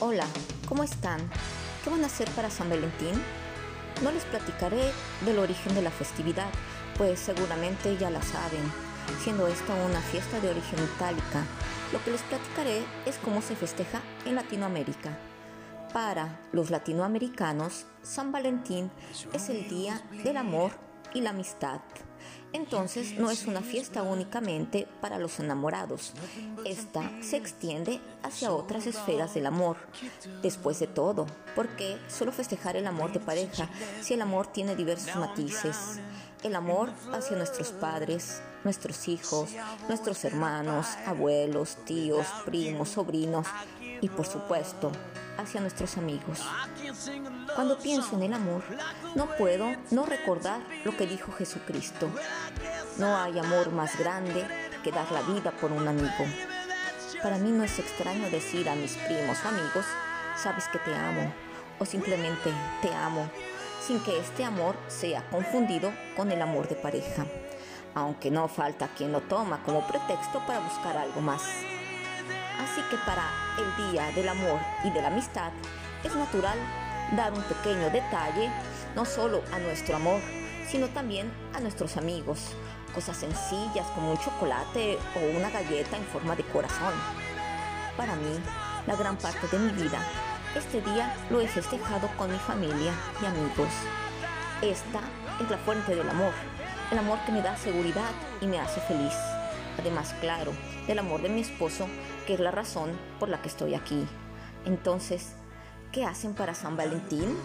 Hola, ¿cómo están? ¿Qué van a hacer para San Valentín? No les platicaré del origen de la festividad, pues seguramente ya la saben, siendo esta una fiesta de origen itálica. Lo que les platicaré es cómo se festeja en Latinoamérica. Para los latinoamericanos, San Valentín es el día del amor y la amistad. Entonces no es una fiesta únicamente para los enamorados. Esta se extiende hacia otras esferas del amor. Después de todo, ¿por qué solo festejar el amor de pareja si el amor tiene diversos matices? El amor hacia nuestros padres, nuestros hijos, nuestros hermanos, abuelos, tíos, primos, sobrinos y por supuesto hacia nuestros amigos. Cuando pienso en el amor, no puedo no recordar lo que dijo Jesucristo. No hay amor más grande que dar la vida por un amigo. Para mí no es extraño decir a mis primos o amigos, sabes que te amo, o simplemente te amo, sin que este amor sea confundido con el amor de pareja, aunque no falta quien lo toma como pretexto para buscar algo más. Así que para el Día del Amor y de la Amistad es natural dar un pequeño detalle no solo a nuestro amor, sino también a nuestros amigos. Cosas sencillas como un chocolate o una galleta en forma de corazón. Para mí, la gran parte de mi vida, este día lo he festejado con mi familia y amigos. Esta es la fuente del amor, el amor que me da seguridad y me hace feliz. Además, claro, del amor de mi esposo, que es la razón por la que estoy aquí. Entonces, ¿qué hacen para San Valentín?